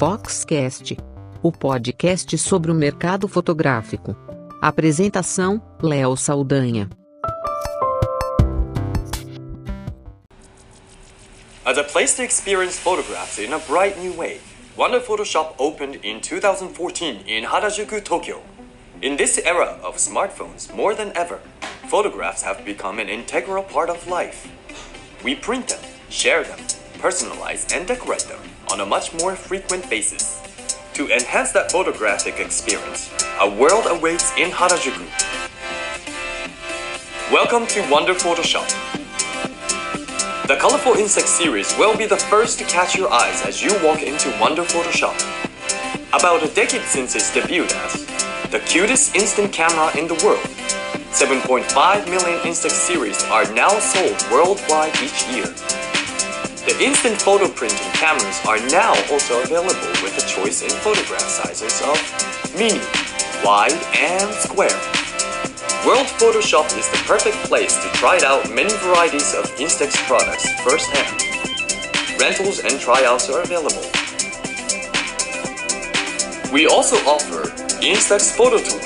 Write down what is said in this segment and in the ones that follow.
Foxcast, o podcast sobre o mercado fotográfico. Apresentação: Léo Saldanha. As a place to experience photographs in a bright new way, Wonder Photoshop opened in 2014 in Harajuku, Tokyo. In this era of smartphones, more than ever, photographs have become an integral part of life. We print them, share them, personalize, and decorate them on a much more frequent basis. To enhance that photographic experience, a world awaits in Harajuku. Welcome to Wonder Photoshop. The Colorful Insect series will be the first to catch your eyes as you walk into Wonder Photoshop. About a decade since its debut as the cutest instant camera in the world, 7.5 million Insect series are now sold worldwide each year. The instant photo printing cameras are now also available with a choice in photograph sizes of mini, wide, and square. World Photoshop is the perfect place to try out many varieties of Instax products firsthand. Rentals and tryouts are available. We also offer Instax Photo Tour,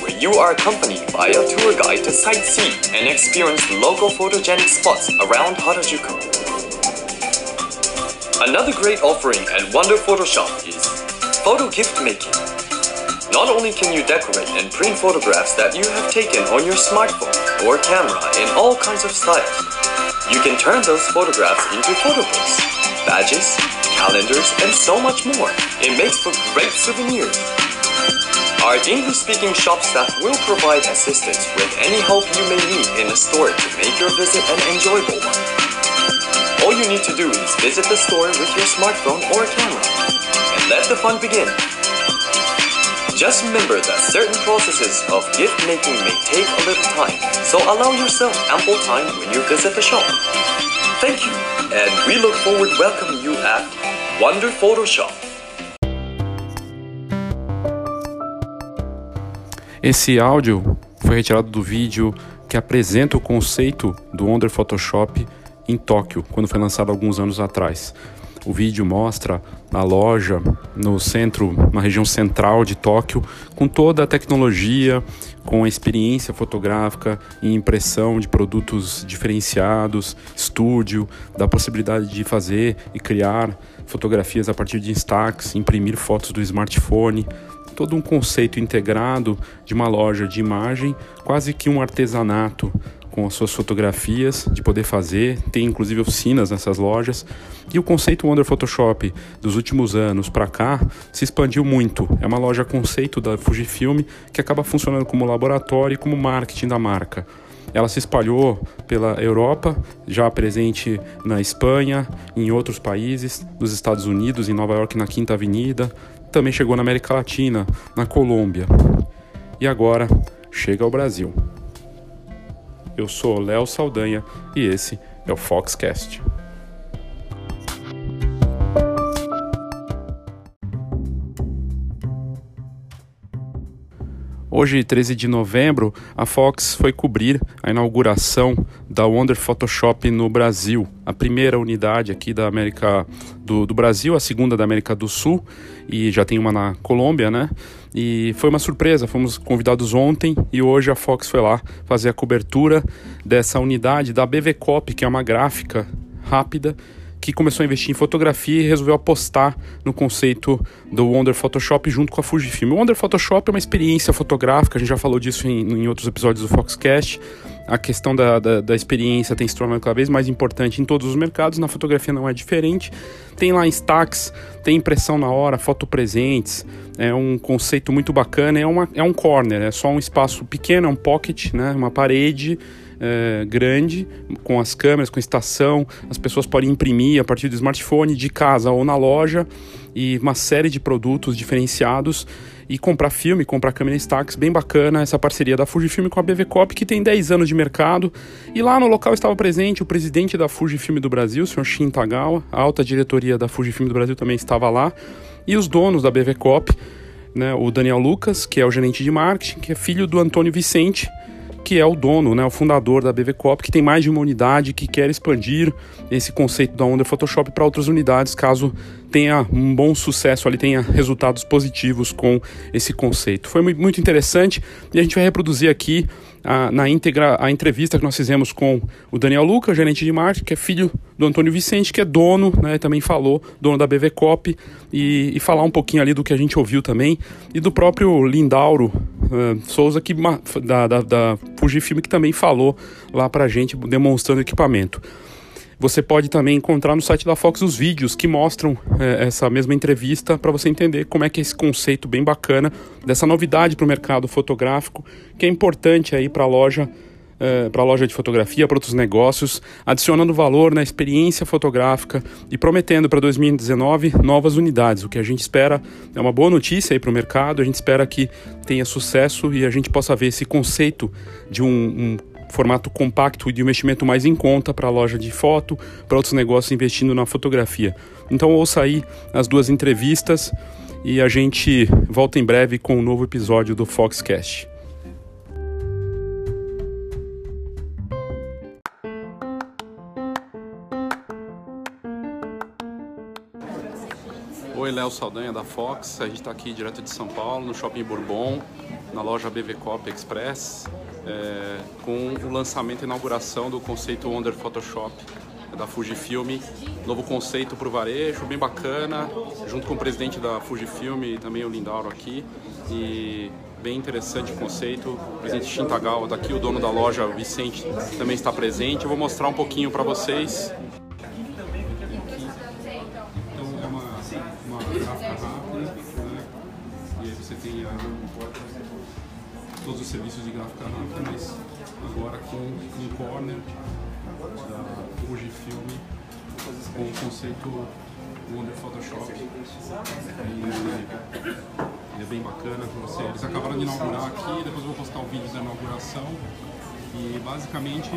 where you are accompanied by a tour guide to sightsee and experience local photogenic spots around Harajuku. Another great offering at Wonder Photoshop is photo gift making. Not only can you decorate and print photographs that you have taken on your smartphone or camera in all kinds of styles, you can turn those photographs into photo books, badges, calendars, and so much more. It makes for great souvenirs. Our English-speaking shop staff will provide assistance with any help you may need in the store to make your visit an enjoyable one. All you need to do is visit the store with your smartphone or camera and let the fun begin. Just remember that certain processes of gift making may take a little time, so allow yourself ample time when you visit the shop. Thank you, and we look forward to welcoming you at Wonder Photoshop. Esse áudio foi retirado do vídeo que apresenta o conceito do Wonder Photoshop em Tóquio, quando foi lançado alguns anos atrás. O vídeo mostra a loja no centro, na região central de Tóquio, com toda a tecnologia, com a experiência fotográfica e impressão de produtos diferenciados, estúdio, da possibilidade de fazer e criar fotografias a partir de Instax, imprimir fotos do smartphone, todo um conceito integrado de uma loja de imagem, quase que um artesanato com as suas fotografias, de poder fazer, tem inclusive oficinas nessas lojas. E o conceito Wonder Photoshop dos últimos anos para cá se expandiu muito. É uma loja conceito da Fujifilm que acaba funcionando como laboratório e como marketing da marca. Ela se espalhou pela Europa, já presente na Espanha, em outros países, nos Estados Unidos, em Nova York, na Quinta Avenida, também chegou na América Latina, na Colômbia. E agora chega ao Brasil. Eu sou Léo Saldanha e esse é o Foxcast. Hoje, 13 de novembro, a Fox foi cobrir a inauguração da Wonder Photoshop no Brasil, a primeira unidade aqui da América do, do, Brasil, a segunda da América do Sul, e já tem uma na Colômbia, né? E foi uma surpresa, fomos convidados ontem e hoje a Fox foi lá fazer a cobertura dessa unidade da BV Cop, que é uma gráfica rápida que começou a investir em fotografia e resolveu apostar no conceito do Wonder Photoshop junto com a Fujifilm. O Wonder Photoshop é uma experiência fotográfica, a gente já falou disso em, em outros episódios do Foxcast. A questão da, da, da, experiência tem se tornado cada vez mais importante em todos os mercados, na fotografia não é diferente. Tem lá Instax, tem impressão na hora, foto presentes, é um conceito muito bacana, é, uma, é um corner, é só um espaço pequeno, é um pocket, né, uma parede é, grande, com as câmeras, com estação, as pessoas podem imprimir a partir do smartphone, de casa ou na loja, e uma série de produtos diferenciados e comprar filme, comprar câmera Instax, bem bacana essa parceria da Fujifilm com a BV Cop, que tem 10 anos de mercado. E lá no local estava presente o presidente da Fujifilm do Brasil, o Sr. Shin Tagawa, a alta diretoria da Fujifilm do Brasil também estava lá, e os donos da BV Cop, né, o Daniel Lucas, que é o gerente de marketing, que é filho do Antônio Vicente, que é o dono, né, o fundador da BV Cop, que tem mais de uma unidade que quer expandir esse conceito da Wonder Photoshop para outras unidades, caso tenha um bom sucesso ali, tenha resultados positivos com esse conceito. Foi muito interessante e a gente vai reproduzir aqui a, na íntegra a entrevista que nós fizemos com o Daniel Luca, gerente de marketing, que é filho do Antônio Vicente, que é dono, né, também falou, dono da BV Cop, e, e falar um pouquinho ali do que a gente ouviu também, e do próprio Lindauro uh, Souza, que, da, da, da Fujifilm, que também falou lá pra gente, demonstrando equipamento. Você pode também encontrar no site da Fox os vídeos que mostram é, essa mesma entrevista para você entender como é que é esse conceito bem bacana dessa novidade para o mercado fotográfico, que é importante aí para a loja é, para a loja de fotografia, para outros negócios, adicionando valor na experiência fotográfica e prometendo para 2019 novas unidades. O que a gente espera é uma boa notícia aí para o mercado, a gente espera que tenha sucesso e a gente possa ver esse conceito de um, um formato compacto e de investimento mais em conta para a loja de foto, para outros negócios investindo na fotografia. Então ouça aí as duas entrevistas e a gente volta em breve com um novo episódio do Foxcast. Oi, Léo Saldanha da Fox. A gente está aqui direto de São Paulo, no Shopping Bourbon, na loja BV Cop Express é, com o lançamento e inauguração do conceito Wonder Photoshop da Fujifilm, novo conceito para o varejo, bem bacana, junto com o presidente da Fujifilm e também o Lindauro aqui, e bem interessante o conceito. O presidente Shintagawa está aqui, o dono da loja, Vicente, também está presente. Eu vou mostrar um pouquinho para vocês. Com um corner da Fujifilm com o conceito Wonder Photoshop. Ele, é bem bacana para você. Eles acabaram de inaugurar aqui, depois eu vou postar o vídeo da inauguração. E basicamente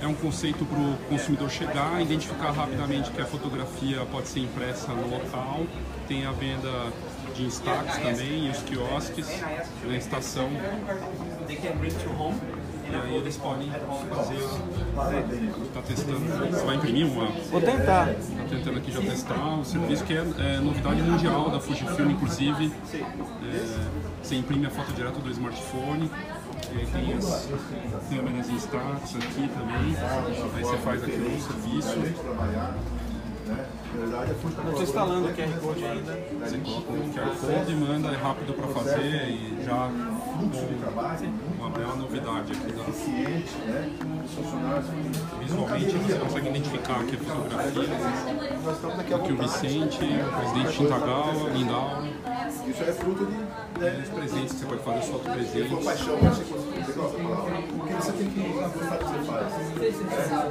é um conceito para o consumidor chegar, identificar rapidamente que a fotografia pode ser impressa no local, tem a venda de destaques também, e os quiosques na estação. E aí eles podem fazer. Está testando. Você vai imprimir uma? Vou tentar. Está tentando aqui já testar o serviço que é, é novidade mundial da Fujifilm, inclusive. É, você imprime a foto direto do smartphone. E aí tem as câmeras em status aqui também. Aí você faz aqui o serviço. Não estou instalando o QR Code ainda. Você coloca o QR Code e manda, é rápido para fazer e já uma bela novidade aqui da Visualmente você consegue identificar aqui a fotografia. Aqui o Vicente, o presidente Shintagawa, Lindau. Isso é fruto de. Né? Os presentes que você pode fazer foto presente. For paixão, você o que você tem que gostar do que você faz.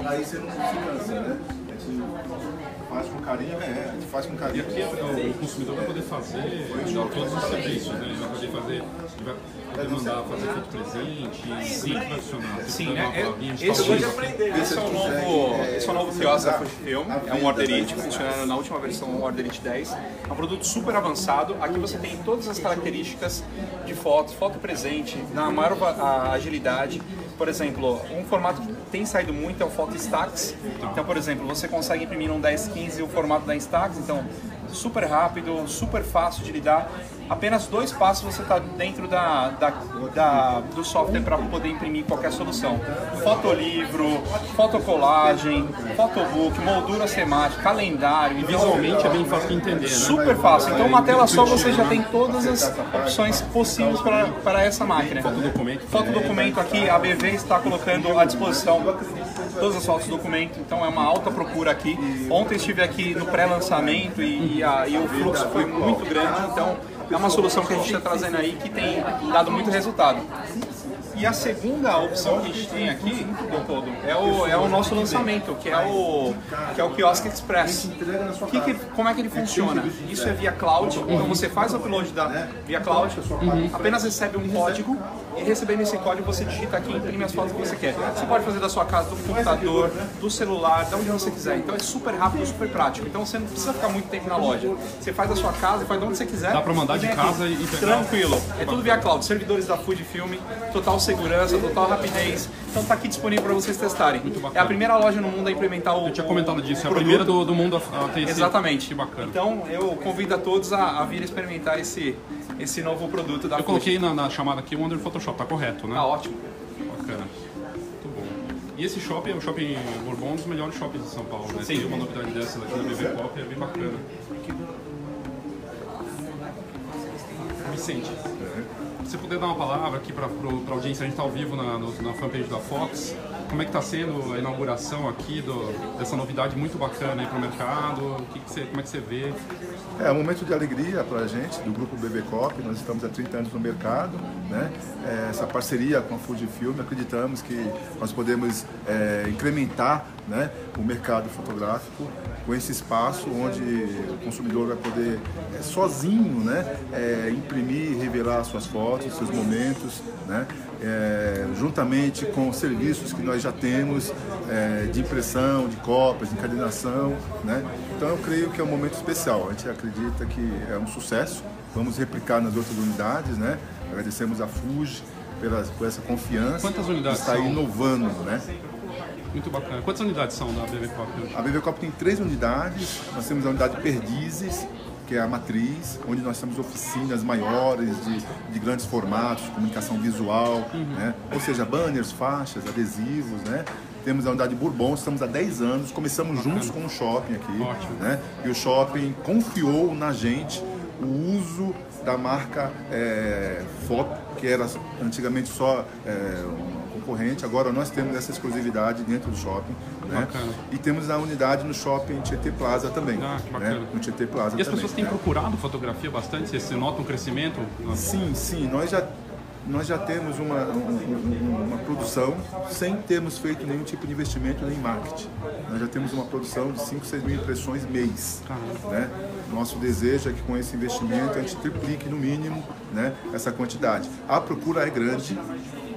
É, aí você não se cansa, né? Faz com carinho, é, a gente faz com carinho. E aqui é, o consumidor vai poder fazer todos os serviços, né? Ele vai poder fazer, ele vai poder mandar fazer foto presente, sim, vai. Sim, né? Esse, pode aprender. Esse é o novo, esse é o novo quiosque da Fujifilm, é um Orderite, funcionando na última versão, o Orderite 10. É um produto super avançado. Aqui você tem todas as características de fotos, foto presente, na maior agilidade. Por exemplo, um formato que tem saído muito é o Photo Stacks. Então, por exemplo, você consegue imprimir um 1015 o formato da Instax, então super rápido, super fácil de lidar. Apenas dois passos você está dentro da, da, da, do software para poder imprimir qualquer solução. Fotolivro, fotocolagem, fotobook, moldura semática, calendário. E visualmente é bem fácil de entender, né? Super fácil. Então, uma tela só você já tem todas as opções possíveis para, para essa máquina. Fotodocumento. Fotodocumento aqui, a BV está colocando à disposição todas as fotos do documento, então é uma alta procura aqui. Ontem estive aqui no pré-lançamento e, e, e o fluxo foi muito grande, então é uma solução que a gente está trazendo aí que tem dado muito resultado. E a segunda opção que a gente tem aqui, todo, é o, é o nosso lançamento, que é o, que é o Kiosk Express. Que que, como é que ele funciona? Isso é via cloud, então você faz o upload da, via cloud, apenas recebe um código, recebendo esse código você digita aqui e imprime as fotos que você quer. Você pode fazer da sua casa, do computador, do celular, de onde você quiser. Então é super rápido, super prático. Então você não precisa ficar muito tempo na loja. Você faz da sua casa, faz de onde você quiser. Dá pra mandar de vem casa aqui. e pegar? Tranquilo. É tudo via cloud. Servidores da Fujifilm, total segurança, total rapidez. Então tá aqui disponível para vocês testarem. É a primeira loja no mundo a implementar o. Eu tinha comentado disso, é a produto. primeira do, do mundo a, a ter esse... Exatamente. Que bacana. Então eu convido a todos a, a vir experimentar esse, esse novo produto da Eu coloquei na, na chamada aqui o Wonder Photoshop, tá correto, né? Tá ótimo. Bacana. Muito bom. E esse shopping é o shopping Bourbon, um dos melhores shoppings de São Paulo, né? Sim. Tem uma novidade dessa aqui na BB Pop, é bem bacana. Vicente, se você puder dar uma palavra aqui para a audiência, a gente está ao vivo na, no- na fanpage da Fox. Como é que está sendo a inauguração aqui do- dessa novidade muito bacana para o mercado? Que que você, como é que você vê? É um momento de alegria para a gente, do grupo BB Cop. Nós estamos há 30 anos no mercado. Né? É, essa parceria com a Fujifilm, acreditamos que nós podemos é, incrementar né, o mercado fotográfico com esse espaço onde o consumidor vai poder é, sozinho né, é, imprimir e revelar suas fotos, seus momentos, né, é, juntamente com serviços que nós já temos é, de impressão, de cópias, de encadernação. Né? Então eu creio que é um momento especial. A gente acredita que é um sucesso. Vamos replicar nas outras unidades. Né? Agradecemos a Fuji pela, por essa confiança. Quantas unidades Está inovando. Né? Muito bacana. Quantas unidades são da BB Pop hoje? A BB Cop tem três unidades. Nós temos a unidade Perdizes, que é a matriz, onde nós temos oficinas maiores de, de grandes formatos, comunicação visual, né? ou seja, banners, faixas, adesivos. Né? Temos a unidade Bourbon, estamos há 10 anos, começamos juntos com o shopping aqui. Ótimo. Né? E o shopping confiou na gente o uso da marca é, Foto, que era antigamente só é, um concorrente, agora nós temos essa exclusividade dentro do shopping. Né? Bacana. E temos a unidade no shopping Tietê Plaza também. Ah, que bacana. né? No Tietê Plaza E as também. pessoas têm né? procurado fotografia bastante? Você- nota um crescimento? Sim, sim. Nós já, nós já temos uma, um- um- uma produção sem termos feito nenhum tipo de investimento nem marketing. Nós já temos uma produção de 5, 6 mil impressões mês. Né? Nosso desejo é que com esse investimento a gente triplique no mínimo né, essa quantidade. A procura é grande.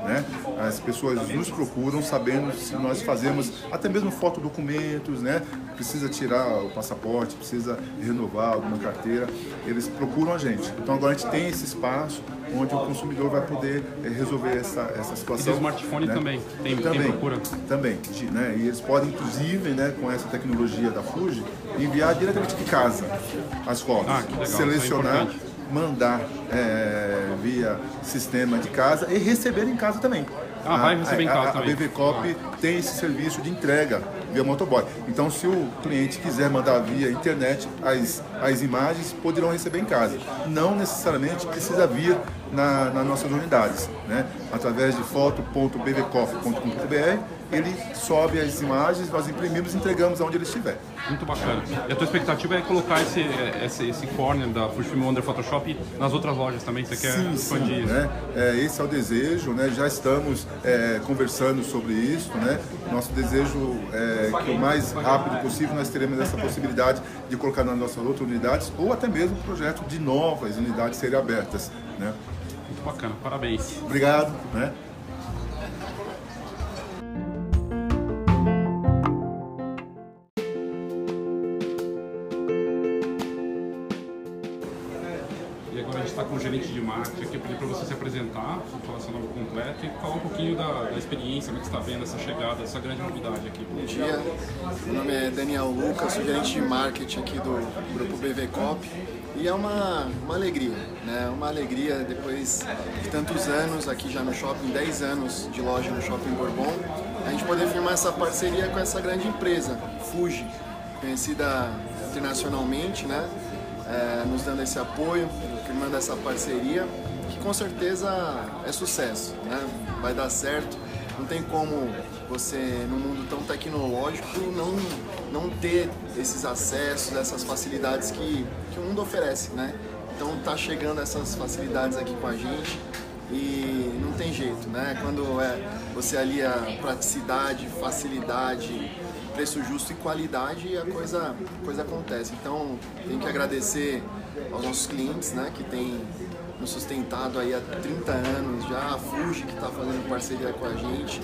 Né? As pessoas nos procuram sabendo se nós fazemos até mesmo fotodocumentos, né? precisa tirar o passaporte, precisa renovar alguma carteira, eles procuram a gente. Então agora a gente tem esse espaço onde o consumidor vai poder eh, resolver essa, essa situação. E do smartphone também? Tem- tem também, procura? Também, né? E eles podem, inclusive, né, com essa tecnologia da Fuji, enviar diretamente de casa as fotos. Ah, é Selecionar, importante. Mandar eh, via sistema de casa e receber em casa também. Ah, vai receber em casa a, também. A BV Cop tem esse serviço de entrega via motoboy. Então, se o cliente quiser mandar via internet as, as imagens, poderão receber em casa. Não necessariamente precisa vir na, nas nossas unidades. Né? Através de foto.bvcop.com.br, ele sobe as imagens, nós imprimimos e entregamos aonde ele estiver. Muito bacana. E a tua expectativa é colocar esse, esse, esse corner da Fujifilm Wonder Photoshop nas outras lojas também? Você quer Sim, expandir sim, isso? né? É, esse é o desejo, né? Já estamos é, conversando sobre isso, né? Nosso desejo é que o mais rápido possível nós teremos essa possibilidade de colocar nas nossas outras unidades ou até mesmo o projeto de novas unidades serem abertas, né? Muito bacana, parabéns. Obrigado, né? E agora a gente está com o gerente de marketing aqui, eu pedi para você se apresentar, falar seu nome completo e falar um pouquinho da, da experiência, como é que você está vendo essa chegada, essa grande novidade aqui. Bom dia, meu nome é Daniel Lucas, sou gerente de marketing aqui do grupo BV Cop e é uma, uma alegria, né? Uma alegria depois de tantos anos aqui já no shopping, 10 anos de loja no Shopping Bourbon, a gente poder firmar essa parceria com essa grande empresa, Fuji, conhecida internacionalmente, né? É, nos dando esse apoio, firmando essa parceria, que com certeza é sucesso, né? Vai dar certo. Não tem como você, num mundo tão tecnológico, não, não ter esses acessos, essas facilidades que, que o mundo oferece, né? Então tá chegando essas facilidades aqui com a gente e não tem jeito, né? Quando é, você alia praticidade, facilidade, preço justo e qualidade a coisa, a coisa acontece. Então, tem que agradecer aos nossos clientes, né, que tem nos sustentado aí há 30 anos já, a Fuji que está fazendo parceria com a gente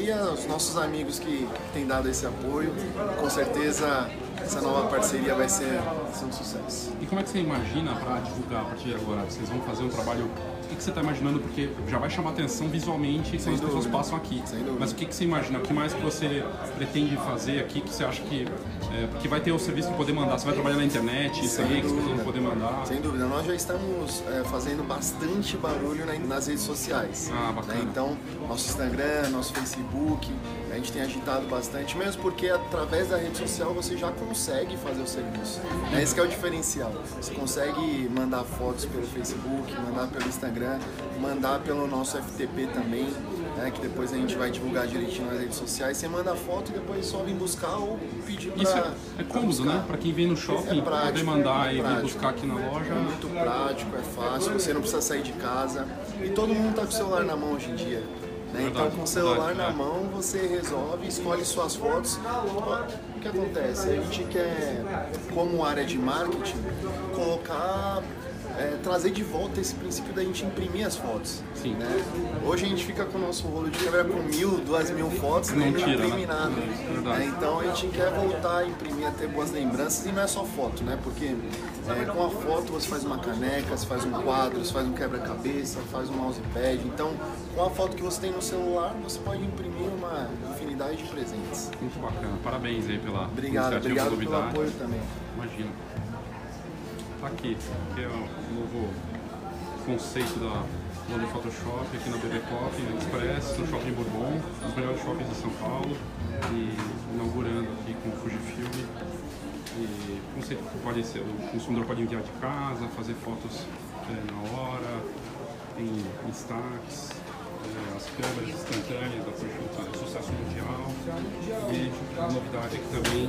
e aos nossos amigos que têm dado esse apoio. Com certeza essa nova parceria vai ser, vai ser um sucesso. E como é que você imagina para divulgar a partir de agora? Vocês vão fazer um trabalho o que, que você está imaginando? Porque já vai chamar atenção visualmente quando as pessoas passam aqui. Mas o que, que você imagina? O que mais que você pretende fazer aqui que você acha que. É, porque vai ter o serviço de poder mandar, você vai trabalhar na internet, isso aí, que as pessoas vão poder mandar. Sem dúvida, nós já estamos é, fazendo bastante barulho nas redes sociais. Ah, bacana. Né? Então, nosso Instagram, nosso Facebook, a gente tem agitado bastante, mesmo porque através da rede social você já consegue fazer o serviço. É esse é o diferencial. Você consegue mandar fotos pelo Facebook, mandar pelo Instagram, mandar pelo nosso FTP também, né, que depois a gente vai divulgar direitinho nas redes sociais. Você manda foto e depois só vem buscar ou pedir para. Isso é, é cômodo, né? Para quem vem no shopping, é prático, poder mandar é e vir buscar aqui na loja. É muito prático, é fácil, você não precisa sair de casa. E todo mundo tá com o celular na mão hoje em dia. Né? Então, com o celular verdade, na é. mão, você resolve, escolhe suas fotos. O que acontece? A gente quer, como área de marketing, colocar é, trazer de volta esse princípio da gente imprimir as fotos. Sim. Né? Hoje a gente fica com o nosso rolo de câmera com mil, duas mil fotos não, não tira, imprime né? nada. Né? Então a gente quer voltar a imprimir, a ter boas lembranças e não é só foto, né? Porque é, com a foto você faz uma caneca, você faz um quadro, você faz um quebra-cabeça, faz um mousepad. Então com a foto que você tem no celular você pode imprimir uma infinidade de presentes. Muito bacana, parabéns aí pela obrigado, obrigado pelo apoio também. Imagina. Aqui, que é o novo conceito da loja Photoshop aqui na BB Pop, Express, no Shopping Bourbon, os melhores shoppings de São Paulo, e inaugurando aqui com o Fujifilm. E conceito pode ser, o consumidor pode enviar de casa, fazer fotos é, na hora, tem destaques, é, as câmeras instantâneas da Fujifilm, sucesso mundial. E a novidade aqui também,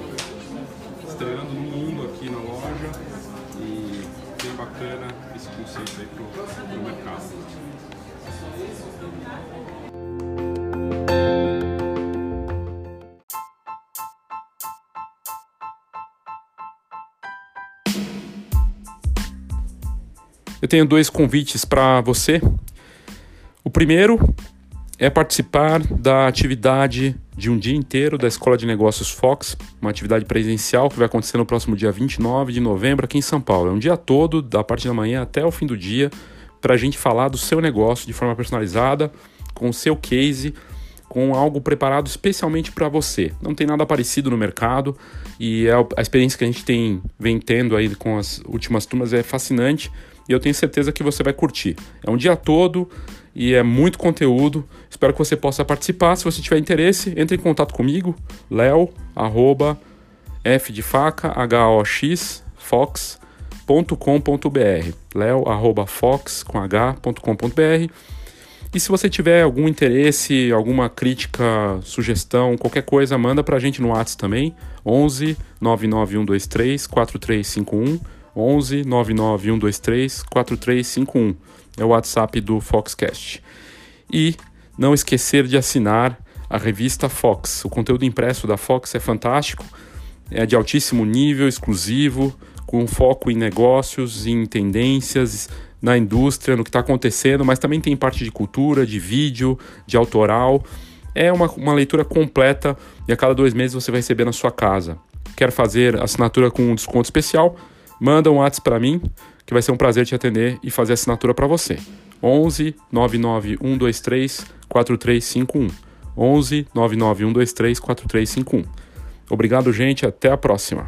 estreando no mundo aqui na loja, e bem bacana esse conceito aí pro, pro mercado. Eu tenho dois convites para você. O primeiro é participar da atividade de um dia inteiro da Escola de Negócios Fox, uma atividade presencial que vai acontecer no próximo dia 29 de novembro aqui em São Paulo. É um dia todo, da parte da manhã até o fim do dia, para a gente falar do seu negócio de forma personalizada, com o seu case, com algo preparado especialmente para você. Não tem nada parecido no mercado e é a experiência que a gente tem vem tendo aí com as últimas turmas é fascinante e eu tenho certeza que você vai curtir. É um dia todo e é muito conteúdo. Espero que você possa participar. Se você tiver interesse, entre em contato comigo, leo, arroba, f de faca, h o x, fox.com.br. leo, arroba, fox, com h.com.br. E se você tiver algum interesse, alguma crítica, sugestão, qualquer coisa, manda pra gente no WhatsApp também, 11 99123 4351, 11 99123 4351 é o WhatsApp do Foxcast. E não esquecer de assinar a revista Fox. O conteúdo impresso da Fox é fantástico, é de altíssimo nível, exclusivo, com foco em negócios, em tendências, na indústria, no que está acontecendo, mas também tem parte de cultura, de vídeo, de autoral. É uma, uma leitura completa e a cada dois meses você vai receber na sua casa. Quer fazer assinatura com um desconto especial? Manda um WhatsApp para mim que vai ser um prazer te atender e fazer assinatura para você. 11 99123 4351. 11 99123 4351. Obrigado, gente. Até a próxima.